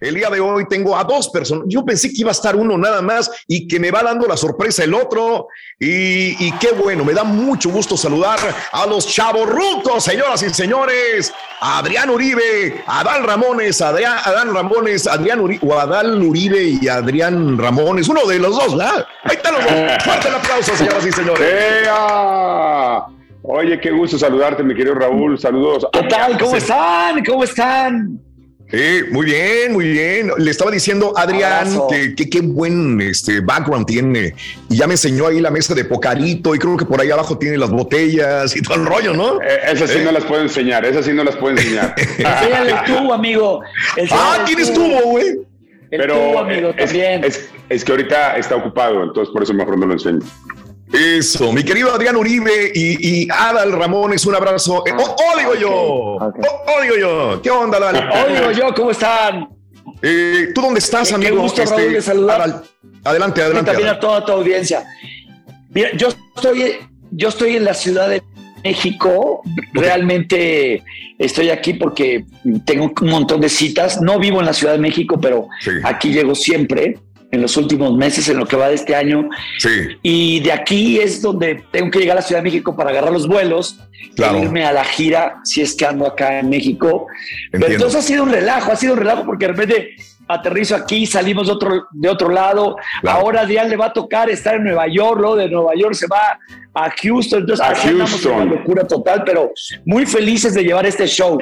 El día de hoy tengo a dos personas. Yo pensé que iba a estar uno nada más y que me va dando la sorpresa el otro. Y, y qué bueno, me da mucho gusto saludar a los chavos rucos, señoras y señores. A Adrián Uribe, a Adán Ramones, a Adrián, Adán Ramones, Adrián Uribe, o Adán Uribe y Adrián Ramones. Uno de los dos, ¿verdad? Ahí están los dos. Fuerte el aplauso, señoras y señores. ¡Ea! Oye, qué gusto saludarte, mi querido Raúl. Saludos. ¿Qué tal? ¿Cómo están? ¿Cómo están? Sí, muy bien, muy bien. Le estaba diciendo Adrián que que qué buen este, background tiene. Y ya me enseñó ahí la mesa de pocarito y creo que por ahí abajo tiene las botellas y todo el rollo, ¿no? Eh, esas sí no las puedo enseñar, esas sí no las puedo enseñar. Enséñale tú, amigo. Enséñale Ah, ¿quién tú. estuvo, güey? El Pero tú, amigo, eh, es, también. es- es que ahorita está ocupado, entonces por eso mejor no lo enseño. Eso, mi querido Adrián Uribe y, y Adal Ramones, un abrazo. Eh, oh, oh, digo yo. Ok. Oh, oh, digo yo. ¿Qué onda, Adal? Oigo yo, ¿cómo están? Eh, ¿Tú dónde estás, Qué amigo? Este, gusto, Raúl, de saludar. Adal, adelante, Y adelante. también a toda tu audiencia. Mira, yo estoy, yo estoy en la Ciudad de México. Realmente estoy aquí porque tengo un montón de citas. No vivo en la Ciudad de México, pero Sí. aquí llego siempre en los últimos meses, en lo que va de este año. Sí, Y de aquí es donde tengo que llegar a la Ciudad de México para agarrar los vuelos Claro. e irme a la gira si es que ando acá en México. Pero entiendo. entonces ha sido un relajo, ha sido un relajo porque de repente aterrizo aquí, salimos de otro, de otro lado. Claro. Ahora a Adrián le va a tocar estar en Nueva York, luego de Nueva York se va a Houston. Entonces A Houston. una locura total, pero muy felices de llevar este show.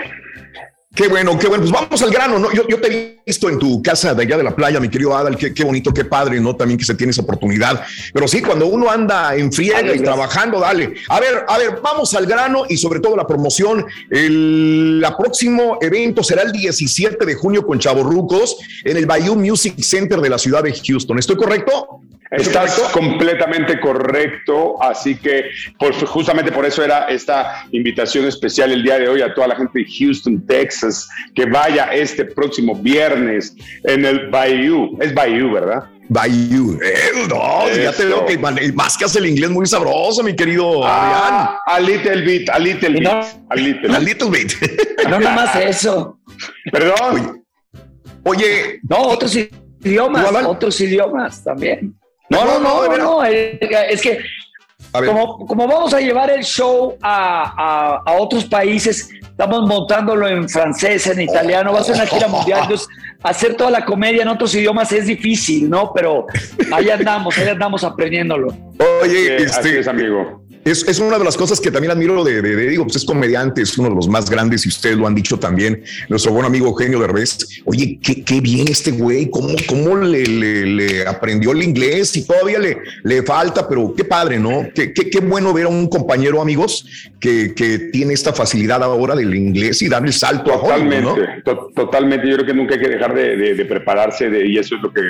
Qué bueno, qué bueno. Pues vamos al grano, ¿no? Yo, yo te he visto en tu casa de allá de la playa, mi querido Adal. Qué, qué bonito, qué padre, ¿no? También que se tiene esa oportunidad. Pero sí, cuando uno anda en friega y trabajando, dale. A ver, a ver, vamos al grano y sobre todo la promoción. El la próximo evento será el 17 de junio con Chavorrucos en el Bayou Music Center de la ciudad de Houston. ¿Estoy correcto? ¿Estoy Estás correcto? completamente correcto, así que por, justamente por eso era esta invitación especial el día de hoy a toda la gente de Houston, Texas, que vaya este próximo viernes en el Bayou. Es Bayou, ¿verdad? Bayou. Eh, no, ya te veo que man- más que hace el inglés muy sabroso, mi querido Adrián. Ah, a little bit, a little bit, no- a little A little bit. No nomás eso. Perdón. Oye, No, otros idiomas, otros idiomas también. No, No, no, no, no, es que como, como vamos a llevar el show a, a- a otros países, estamos montándolo en francés, en italiano, va a ser una gira mundial. Entonces, hacer toda la comedia en otros idiomas es difícil, ¿no? Pero ahí andamos, ahí andamos aprendiéndolo. Oye, así este, es, amigo. Es, es una de las cosas que también admiro de, de, de- digo, pues es comediante, es uno de los más grandes y ustedes lo han dicho también, nuestro buen amigo Eugenio Derbez. Oye, qué, qué bien este güey, cómo, cómo le, aprendió el inglés y todavía le, le falta, pero qué padre, ¿no? Qué, qué, qué bueno ver a un compañero, amigos, que, que tiene esta facilidad ahora del inglés y dar el salto a Hollywood, ¿no? Totalmente, to- totalmente. Yo creo que nunca hay que dejar de, de- prepararse y eso es lo que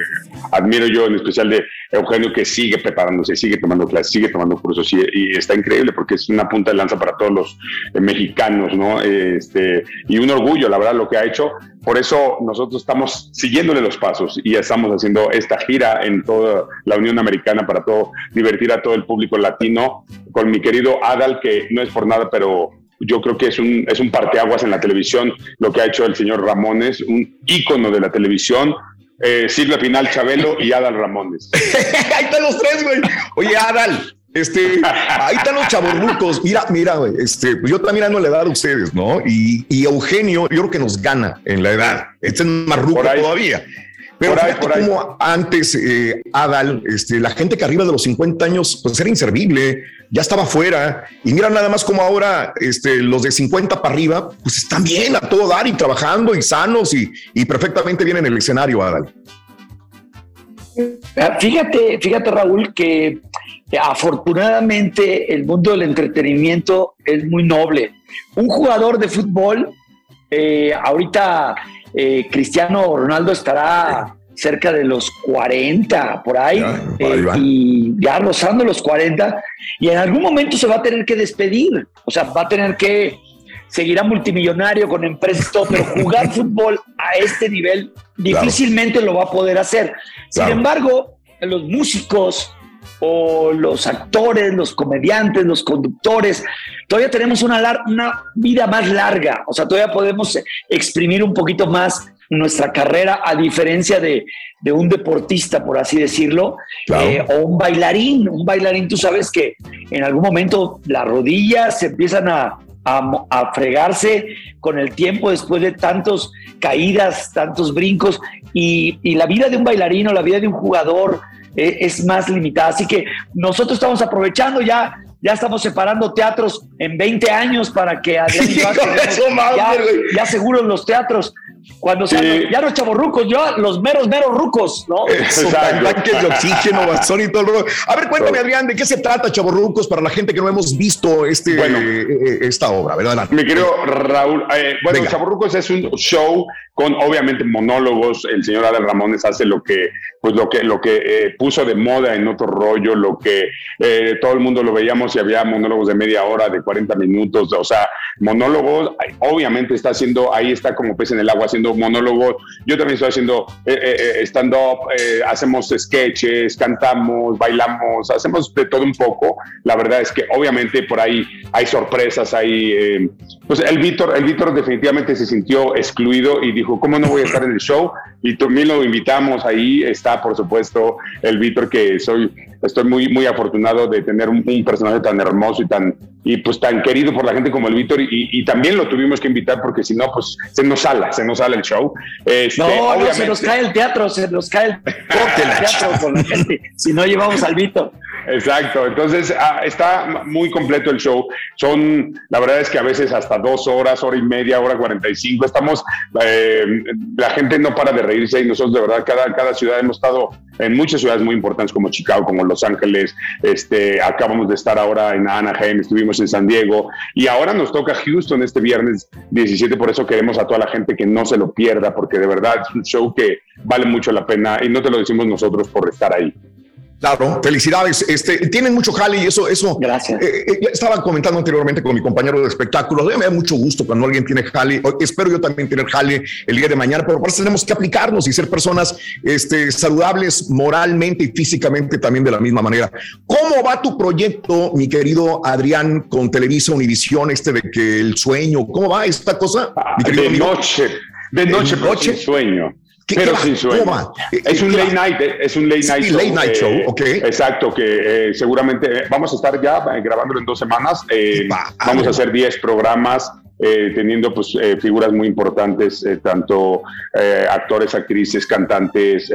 admiro yo, en especial de Eugenio, que sigue preparándose, sigue tomando clases, sigue tomando cursos y, y está increíble porque es una punta de lanza para todos los eh, mexicanos, ¿no? Este, y un orgullo, la verdad, lo que ha hecho. Por eso nosotros estamos siguiéndole los pasos y estamos haciendo esta gira en toda la Unión Americana para todo, divertir a todo el público latino con mi querido Adal, que no es por nada, pero yo creo que es un, es un parteaguas en la televisión, lo que ha hecho el señor Ramones, un ícono de la televisión, eh, Silvia Pinal Chabelo y Adal Ramones. ahí están los tres, güey. Oye, Adal, este, ahí están los chavorrucos. Mira, mira, güey, este, pues yo también ando en la edad de ustedes, ¿no? Y, y, Eugenio, yo creo que nos gana en la edad. Este es más ruco todavía. Pero por fíjate como antes, eh, Adal, este, la gente que arriba de los 50 años, pues era inservible, ya estaba fuera. Y mira nada más como ahora este, los de 50 para arriba, pues están bien a todo dar y trabajando y sanos y, y perfectamente bien en el escenario, Adal. Ah, fíjate, fíjate Raúl, que afortunadamente el mundo del entretenimiento es muy noble. Un jugador de fútbol, eh, ahorita eh, Cristiano Ronaldo estará cerca de los 40, por ahí, eh, y ya rozando los 40, y en algún momento se va a tener que despedir, o sea, va a tener que seguirá multimillonario con empresas, todo, pero jugar fútbol a este nivel difícilmente lo va a poder hacer. Sin embargo, los músicos o los actores, los comediantes, los conductores, todavía tenemos una, una vida más larga, o sea, todavía podemos exprimir un poquito más nuestra carrera, a diferencia de, un deportista, por así decirlo, eh, o un bailarín. Un bailarín, tú sabes que en algún momento las rodillas se empiezan a, a, fregarse con el tiempo después de tantos caídas, tantos brincos, y, y la vida de un bailarín o la vida de un jugador eh, es más limitada. Así que nosotros estamos aprovechando ya ya estamos separando teatros en 20 años para que Adrián ya, ya seguro los teatros cuando sean ya los chavorrucos, yo los meros, meros rucos, ¿no? tanques de oxígeno, bastón y todo el A ver, cuéntame, Adrián, ¿de qué se trata chavorrucos para la gente que no hemos visto este, bueno, eh, eh, esta obra, ¿verdad? Mi querido Raúl, eh, bueno, chavorrucos es un show con obviamente monólogos. El señor Adel Ramones hace lo que, pues lo que, lo que puso de moda en otro rollo, lo que todo el mundo lo veíamos y había monólogos de media hora, de 40 minutos, o sea, monólogos. Obviamente está haciendo, ahí está como pez en el agua haciendo monólogos, yo también estoy haciendo eh, eh, eh, stand-up, hacemos sketches, cantamos, bailamos, hacemos de todo un poco. La verdad es que obviamente por ahí hay sorpresas, hay... pues el Víctor, el Víctor definitivamente se sintió excluido y dijo, ¿cómo no voy a estar en el show? Y también lo invitamos ahí, está por supuesto el Víctor que soy estoy muy, muy afortunado de tener un, personaje tan hermoso y tan, y pues tan querido por la gente como el Víctor y, también lo tuvimos que invitar porque si no, pues se nos sala, se nos sale el show. Este, no, no, se nos cae el teatro, se nos cae el, teatro con la gente, si no llevamos al Víctor. Exacto, entonces ah, está muy completo el show. Son, la verdad es que a veces hasta dos horas, hora y media, hora cuarenta y cinco. Estamos, eh, la gente no para de reírse y nosotros de verdad cada, cada ciudad hemos estado en muchas ciudades muy importantes como Chicago, como Los Ángeles, este, acabamos de estar ahora en Anaheim, estuvimos en San Diego y ahora nos toca Houston este viernes 17, por eso queremos a toda la gente que no se lo pierda, porque de verdad es un show que vale mucho la pena y no te lo decimos nosotros por estar ahí. Claro, felicidades. Este, tienen mucho jale y eso, eso. Gracias. Eh, eh, estaba comentando anteriormente con mi compañero de espectáculos. Me da mucho gusto cuando alguien tiene jale. Espero yo también tener jale el día de mañana, pero por eso tenemos que aplicarnos y ser personas este, saludables moralmente y físicamente también de la misma manera. ¿Cómo va tu proyecto, mi querido Adrián, con Televisa Univisión, este de que el sueño? ¿Cómo va esta cosa? de noche, de noche, de noche. sueño. Pero sin sueño. Es un late night, eh, es un late night, late night show. ok. Exacto, que eh, seguramente eh, vamos a estar ya grabándolo en dos semanas. vamos a hacer 10 programas eh, teniendo pues eh, figuras muy importantes, eh, tanto actores, actrices, cantantes,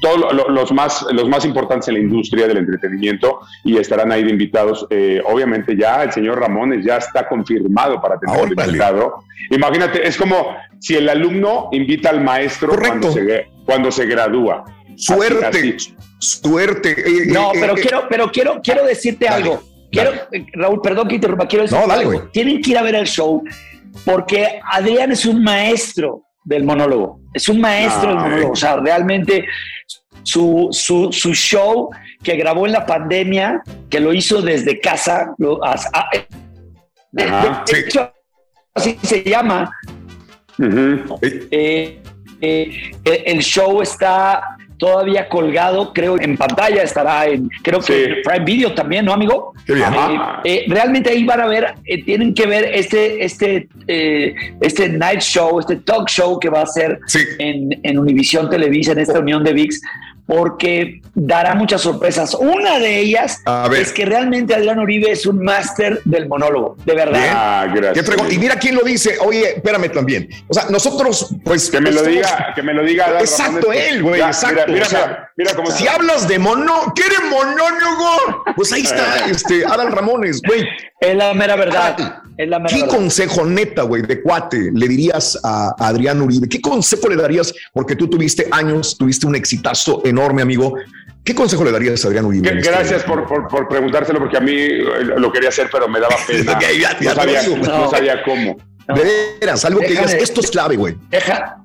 todos los, más, los más importantes en la industria del entretenimiento y estarán ahí de invitados. obviamente ya el señor Ramones ya está confirmado para tener el invitado. Imagínate, es como si el alumno invita al maestro cuando se, cuando se gradúa. Suerte, suerte. no, pero quiero, pero quiero, quiero decirte algo Quiero, Raúl, perdón que interrumpa, quiero decir algo. Tienen que ir a ver el show porque Adrián es un maestro del monólogo. Es un maestro del monólogo. O sea, realmente su, su, su, show que grabó en la pandemia, que lo hizo desde casa, lo, así se llama. Eh, eh, el show está todavía colgado, creo, en pantalla estará en, creo que en Prime Video también, ¿no, amigo? Qué bien. Eh, eh, realmente ahí van a ver, eh, tienen que ver este, este, este night show, este talk show que va a ser en, en Univisión Televisa, en esta unión de VIX, porque dará muchas sorpresas. Una de ellas es que realmente Adrián Uribe es un máster del monólogo, de verdad. Ah, gracias. Y mira quién lo dice. Oye, espérame también. O sea, nosotros, pues. Que me lo diga, que me lo diga. exacto, él, güey, exacto. Mira, mira, mira, cómo si hablas de mono, ¿quieres monólogo? Pues ahí está, este, Adal Ramones, güey. Es la mera verdad. Es la mera ¿Qué consejo neta, güey, de cuate le dirías a Adrián Uribe? ¿Qué consejo le darías? Porque tú tuviste años, tuviste un exitazo enorme, amigo. ¿Qué consejo le darías a Adrián Uribe? Este gracias por, por, preguntárselo, porque a mí lo quería hacer, pero me daba pena. no, sabía, no, sabía, cómo. De veras, algo que digas, esto es clave, güey. Deja,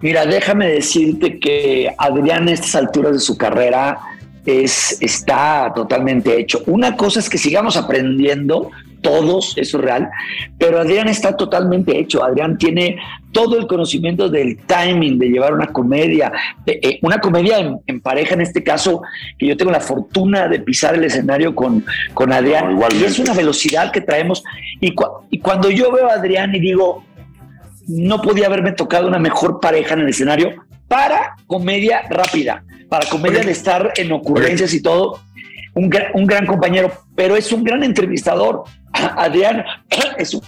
mira, déjame decirte que Adrián a estas alturas de su carrera es, está totalmente hecho. Una cosa es que sigamos aprendiendo todos, eso es real, pero Adrián está totalmente hecho. Adrián tiene todo el conocimiento del timing de llevar una comedia, eh, una comedia en, pareja en este caso, que yo tengo la fortuna de pisar el escenario con, con Adrián. y es una velocidad que traemos. Y, y cuando yo veo a Adrián y digo, no podía haberme tocado una mejor pareja en el escenario para comedia rápida para comedia de estar en ocurrencias y todo. Un, un, gran compañero, pero es un gran entrevistador. Adrián es un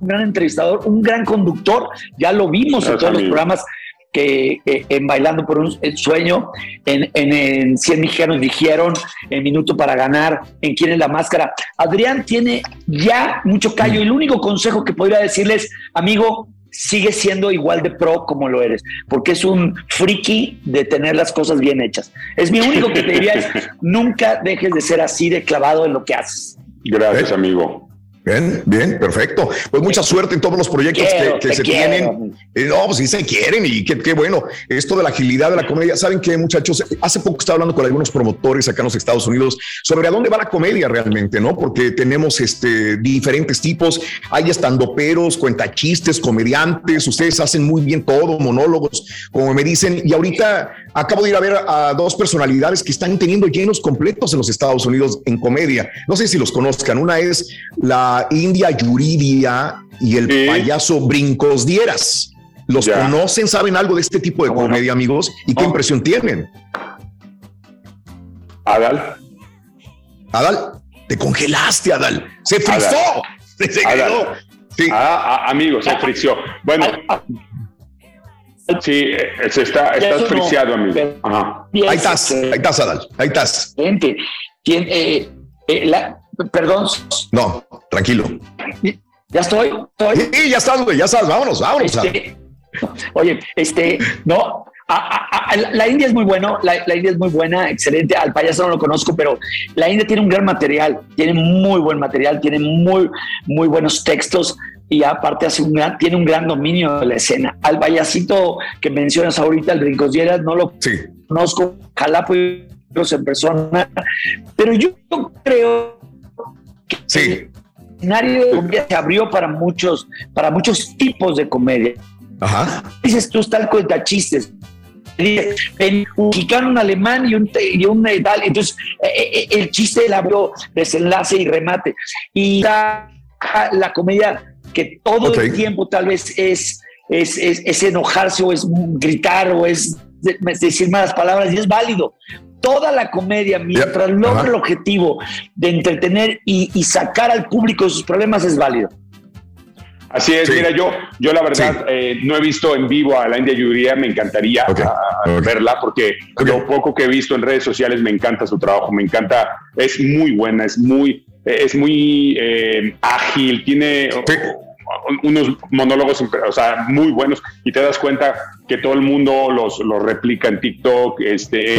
gran entrevistador, un gran conductor. Ya lo vimos en todos los programas que en Bailando por un Sueño, en, en, en 100 mexicanos dijeron, en Minuto para Ganar, en Quién es la Máscara. Adrián tiene ya mucho callo y el único consejo que podría decirles, amigo, sigue siendo igual de pro como lo eres, porque es un friki de tener las cosas bien hechas. Es mi único que te diría es, nunca dejes de ser así de clavado en lo que haces. Gracias, amigo. Bien, bien, perfecto. Pues mucha suerte en todos los proyectos que, se tienen. Eh, no, pues sí se quieren y qué, bueno. Esto de la agilidad de la comedia. ¿Saben qué, muchachos? Hace poco estaba hablando con algunos promotores acá en los Estados Unidos sobre a dónde va la comedia realmente, ¿no? Porque tenemos este, diferentes tipos. Hay estandoperos, cuentachistes, comediantes. Ustedes hacen muy bien todo, monólogos, como me dicen. Y ahorita acabo de ir a ver a dos personalidades que están teniendo llenos completos en los Estados Unidos en comedia. No sé si los conozcan. Una es la India Yuridia y el payaso Brincos Dieras. ¿Los conocen? ¿Saben algo de este tipo de comedia, amigos? ¿Y qué impresión tienen? Adal. Adal, te congelaste, Adal. Se frizó. Se, quedó. Sí. Ah, ah, amigo, se frició. Bueno, Sí, eh, se está, estás friseado, amigo. Ahí estás, ahí estás, Adal. Ahí estás. Gente, eh, eh, la, Perdón. No, tranquilo. ¿Ya estoy? Sí, ya estás, güey, ya estás. Vámonos, vámonos. Este, oye, este, no, la India es muy bueno, la, India es muy buena, excelente. Al payaso no lo conozco, pero la India tiene un gran material, tiene muy buen material, tiene muy, muy buenos textos y aparte hace un gran, tiene un gran dominio de la escena. Al payasito que mencionas ahorita, el Brincos Dieras, no lo conozco, ojalá en persona, pero yo creo Sí. El escenario de comedia se abrió para muchos, para muchos tipos de comedia. Ajá. Dices tú, el cuenta chistes. Un mexicano, un alemán y un, y un tal. Entonces, eh, eh, el chiste el abrió desenlace y remate. Y la, la comedia que todo el tiempo tal vez es, es, es, enojarse o es gritar o es decir malas palabras y es válido toda la comedia, mientras logra el objetivo de entretener y, sacar al público de sus problemas, es válido. Así es, mira, yo, yo la verdad eh, no he visto en vivo a la India Yuria, me encantaría verla porque lo poco que he visto en redes sociales me encanta su trabajo, me encanta, es muy buena, es muy, es muy eh, ágil, tiene unos monólogos o sea, muy buenos y te das cuenta que todo el mundo los, los replica en TikTok, este,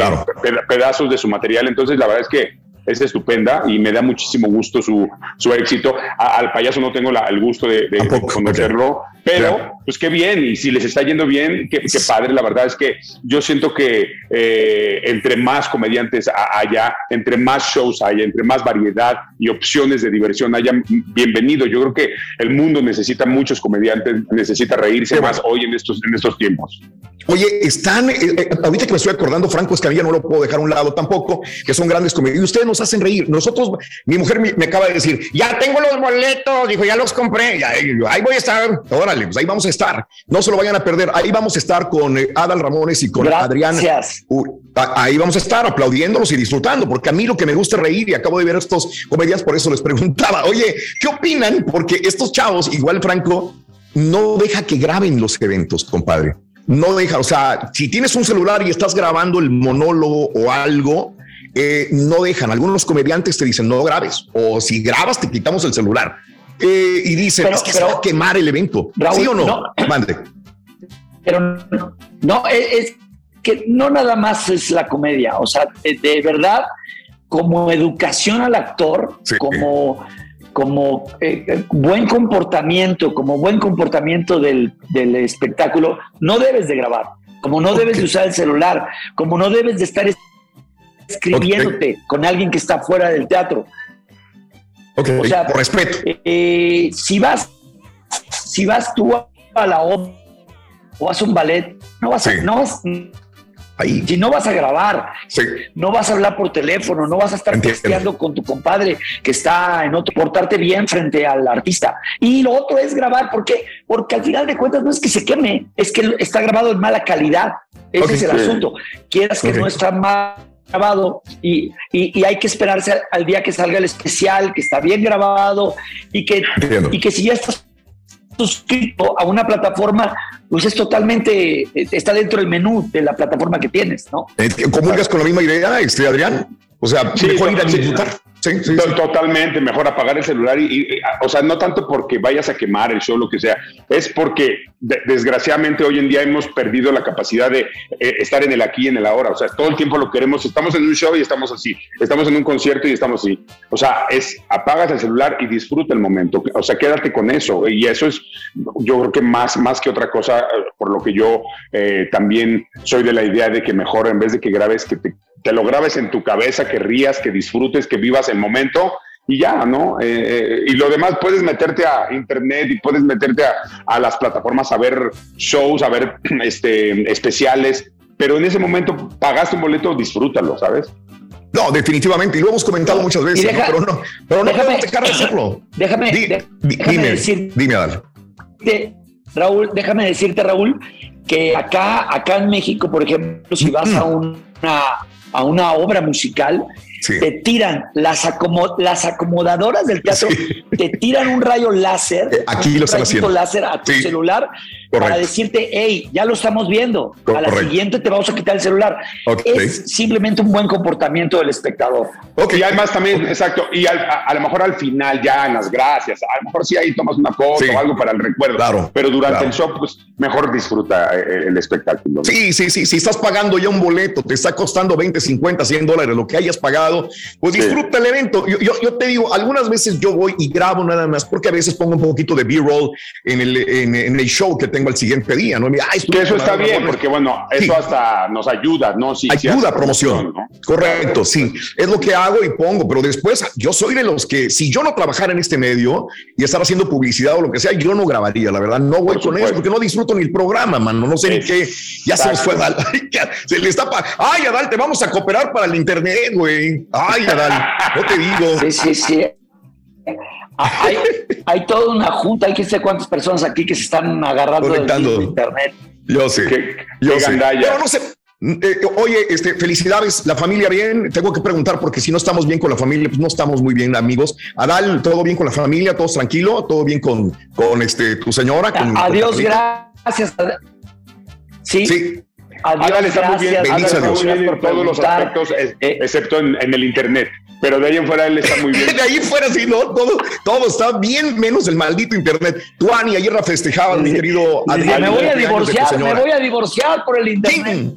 pedazos de su material. Entonces, la verdad es que es estupenda y me da muchísimo gusto su, su éxito. al payaso no tengo el gusto de, conocerlo, pero pues qué bien, y si les está yendo bien, qué, padre, la verdad es que yo siento que eh, entre más comediantes haya, entre más shows haya, entre más variedad y opciones de diversión haya, bienvenido. Yo creo que el mundo necesita muchos comediantes, necesita reírse más hoy en estos, en estos tiempos. Oye, están, eh, eh, ahorita que me estoy acordando, Franco Escamilla, no lo puedo dejar a un lado tampoco, que son grandes comediantes. Y ustedes nos hacen reír. Nosotros, mi mujer me, acaba de decir, ya tengo los boletos, dijo, ya los compré, ahí voy a estar. Órale, pues ahí vamos a estar. No se lo vayan a perder. Ahí vamos a estar con eh, Adal Ramones y con Adrián. ahí vamos a estar aplaudiéndolos y disfrutando, porque a mí lo que me gusta es reír y acabo de ver estos comedias, por eso les preguntaba, oye, ¿qué opinan? Porque estos chavos, igual Franco, no deja que graben los eventos, compadre no deja, o sea, si tienes un celular y estás grabando el monólogo o algo, eh, no dejan. Algunos comediantes te dicen no grabes o si grabas te quitamos el celular eh, y dicen es que se va a quemar el evento. ¿Sí o no? no Mande. Pero no, es, que no nada más es la comedia, o sea, de, verdad, como educación al actor, como como eh, buen comportamiento, como buen comportamiento del, espectáculo, no debes de grabar, como no debes de usar el celular, como no debes de estar escribiéndote con alguien que está fuera del teatro. o sea, por respeto. Eh, si vas, si vas tú a la obra o haces un ballet, no vas, a, no vas, si no vas a grabar, no vas a hablar por teléfono, no vas a estar testeando con tu compadre que está en otro, portarte bien frente al artista. Y lo otro es grabar, ¿por qué? Porque al final de cuentas no es que se queme, es que está grabado en mala calidad. Ese es el asunto. Quieras que no está mal grabado y, hay que esperarse al día que salga el especial, que está bien grabado y que, y que si ya estás suscrito a una plataforma, pues es totalmente, está dentro del menú de la plataforma que tienes, ¿no? Eh, ¿Comulgas con la misma idea, este Adrián? O sea, mejor ir a disfrutar. Sí, Totalmente, mejor apagar el celular y, o sea, no tanto porque vayas a quemar el show, lo que sea, es porque desgraciadamente hoy en día hemos perdido la capacidad de eh, estar en el aquí y en el ahora, o sea, todo el tiempo lo queremos, estamos en un show y estamos así, estamos en un concierto y estamos así, o sea, es apagas el celular y disfruta el momento, o sea, quédate con eso y eso es, yo creo que más, más que otra cosa, por lo que yo eh, también soy de la idea de que mejor en vez de que grabes, que te te lo grabes en tu cabeza, que rías, que disfrutes, que vivas el momento y ya, ¿no? Eh, eh, y lo demás puedes meterte a internet y puedes meterte a, las plataformas a ver shows, a ver este, especiales, pero en ese momento pagaste un boleto, disfrútalo, ¿sabes? No, definitivamente, y lo hemos comentado muchas veces, pero no, pero no déjame, dejar de hacerlo. Déjame, dime, decir, dime, Adal. Raúl, déjame decirte, Raúl, que acá, acá en México, por ejemplo, si vas a una a una obra musical, te tiran las, las acomodadoras del teatro, te tiran un rayo láser, eh, aquí lo están haciendo. láser a tu celular para decirte, hey, ya lo estamos viendo, a la siguiente te vamos a quitar el celular. Es simplemente un buen comportamiento del espectador. Y además también, exacto, y a, lo mejor al final ya en las gracias, a lo mejor sí ahí tomas una foto o algo para el recuerdo, claro, pero durante el show, pues mejor disfruta eh, el espectáculo. Sí, sí, sí, si estás pagando ya un boleto, te está costando 20, 50, 100 dólares, lo que hayas pagado, pues disfruta el evento. Yo, yo, te digo, algunas veces yo voy y grabo nada más, porque a veces pongo un poquito de B-roll en el, en, el show que tengo al siguiente día, ¿no? eso está bien, porque bueno, eso hasta nos ayuda, ¿no? Sí, ayuda a promoción. Correcto, sí. Es lo que hago y pongo, pero después yo soy de los que, si yo no trabajara en este medio y estar haciendo publicidad o lo que sea, yo no grabaría, la verdad, no voy con eso porque no disfruto ni el programa, mano, no sé ni qué, ya se nos fue Adal, se le está, ay, Adal, te vamos a cooperar para el internet, güey, ay, Adal, no te digo. Sí, sí, sí. Hay, hay, toda una junta, hay que sé cuántas personas aquí que se están agarrando del internet. Yo sé, yo sé. Pero no sé, eh, oye, este, felicidades, la familia bien. Tengo que preguntar porque si no estamos bien con la familia, pues no estamos muy bien, amigos. Adal, todo bien con la familia, todos tranquilo, todo bien con, con este, tu señora. Adiós, gracias. Sí. sí. Adiós, Adal está muy bien. Bendice Dios. por todos los aspectos, excepto en, en el internet pero de ahí en fuera él está muy bien. de ahí fuera, sí, no, todo, todo está bien, menos el maldito internet. Tú, Ani, ayer la festejabas, mi querido Adrián. Me voy a divorciar, me voy a divorciar por el internet.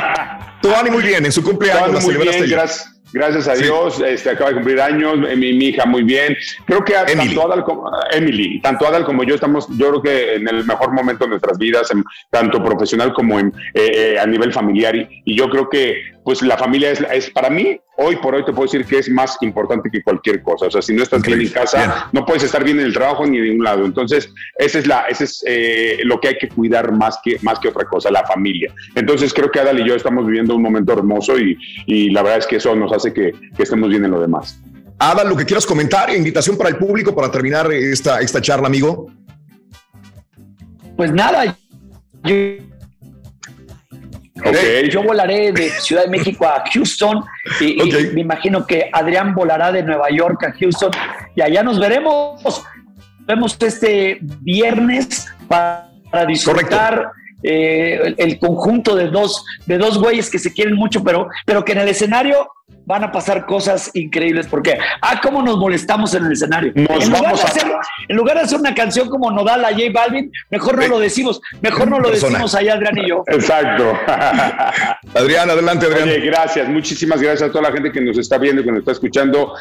Tú, Ani, muy bien, en su cumpleaños muy bien, gracias. gracias a Dios, este, acaba de cumplir años, mi, mi hija muy bien. Creo que tanto Adal como Emily, tanto Adal como yo estamos, yo creo que en el mejor momento de nuestras vidas, tanto profesional como en, eh, eh, a nivel familiar. Y, yo creo que pues la familia es, es, para mí, hoy por hoy te puedo decir que es más importante que cualquier cosa. O sea, si no estás bien en casa, no puedes estar bien en el trabajo ni de un lado. Entonces, esa es, la, ese es eh, lo que hay que cuidar más que, más que otra cosa, la familia. Entonces, creo que Adal y yo estamos viviendo un momento hermoso y, y la verdad es que eso nos hace que, que estemos bien en lo demás. Adal, lo que quieras comentar, invitación para el público para terminar esta, esta charla, amigo. Pues nada, yo, yo volaré de Ciudad de México a Houston y, me imagino que Adrián volará de Nueva York a Houston y allá nos veremos. Vemos este viernes para, disfrutar. Eh, el, conjunto de dos, de dos güeyes que se quieren mucho, pero, pero que en el escenario van a pasar cosas increíbles porque, ah, cómo nos molestamos en el escenario. en, lugar de hacer, en lugar de hacer una canción como Nodal a J Balvin, mejor no lo decimos, mejor no lo decimos allá Adrián y yo. Exacto. Adrián, adelante, Adrián. Oye, gracias, muchísimas gracias a toda la gente que nos está viendo, que nos está escuchando,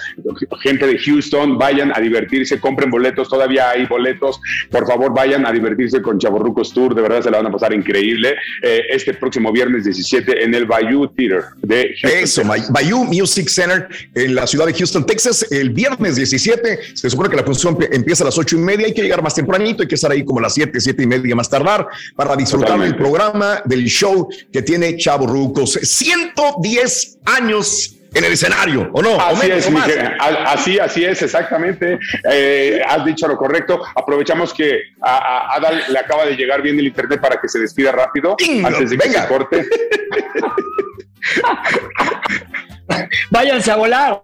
gente de Houston, vayan a divertirse, compren boletos, todavía hay boletos, por favor vayan a divertirse con Chaborrucos Tour, de verdad se la van a pasar increíble, eh, este próximo viernes 17 en el Bayou Theater de Houston. Eso, Bayou Music Center en la ciudad de Houston, Texas, el viernes 17. Se supone que la función empieza a las ocho y media. Hay que llegar más tempranito, hay que estar ahí como a las siete, siete y media más tardar para disfrutar del programa, del show que tiene Chavo Rucos. 110 años en el escenario, ¿o no? Así, es, así, así es, exactamente. Eh, has dicho lo correcto. Aprovechamos que a, Adal le acaba de llegar bien el internet para que se despida rápido antes de que se corte. Váyanse a volar.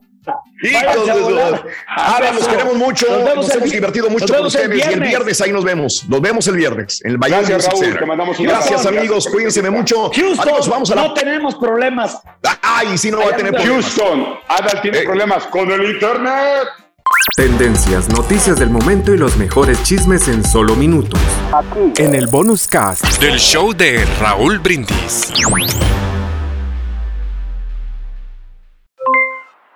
Ahora los queremos mucho, nos, hemos divertido mucho con ustedes y el viernes ahí nos vemos. Nos vemos el viernes en el Gracias, Raúl, te mandamos un Gracias, amigos, cuídense mucho. Houston, vamos a no tenemos problemas. Ay, sí, no va a tener problemas. Houston, Adal tiene eh. problemas con el internet. Tendencias, noticias del momento y los mejores chismes en solo minutos. Aquí. En el bonus cast del show de Raúl Brindis.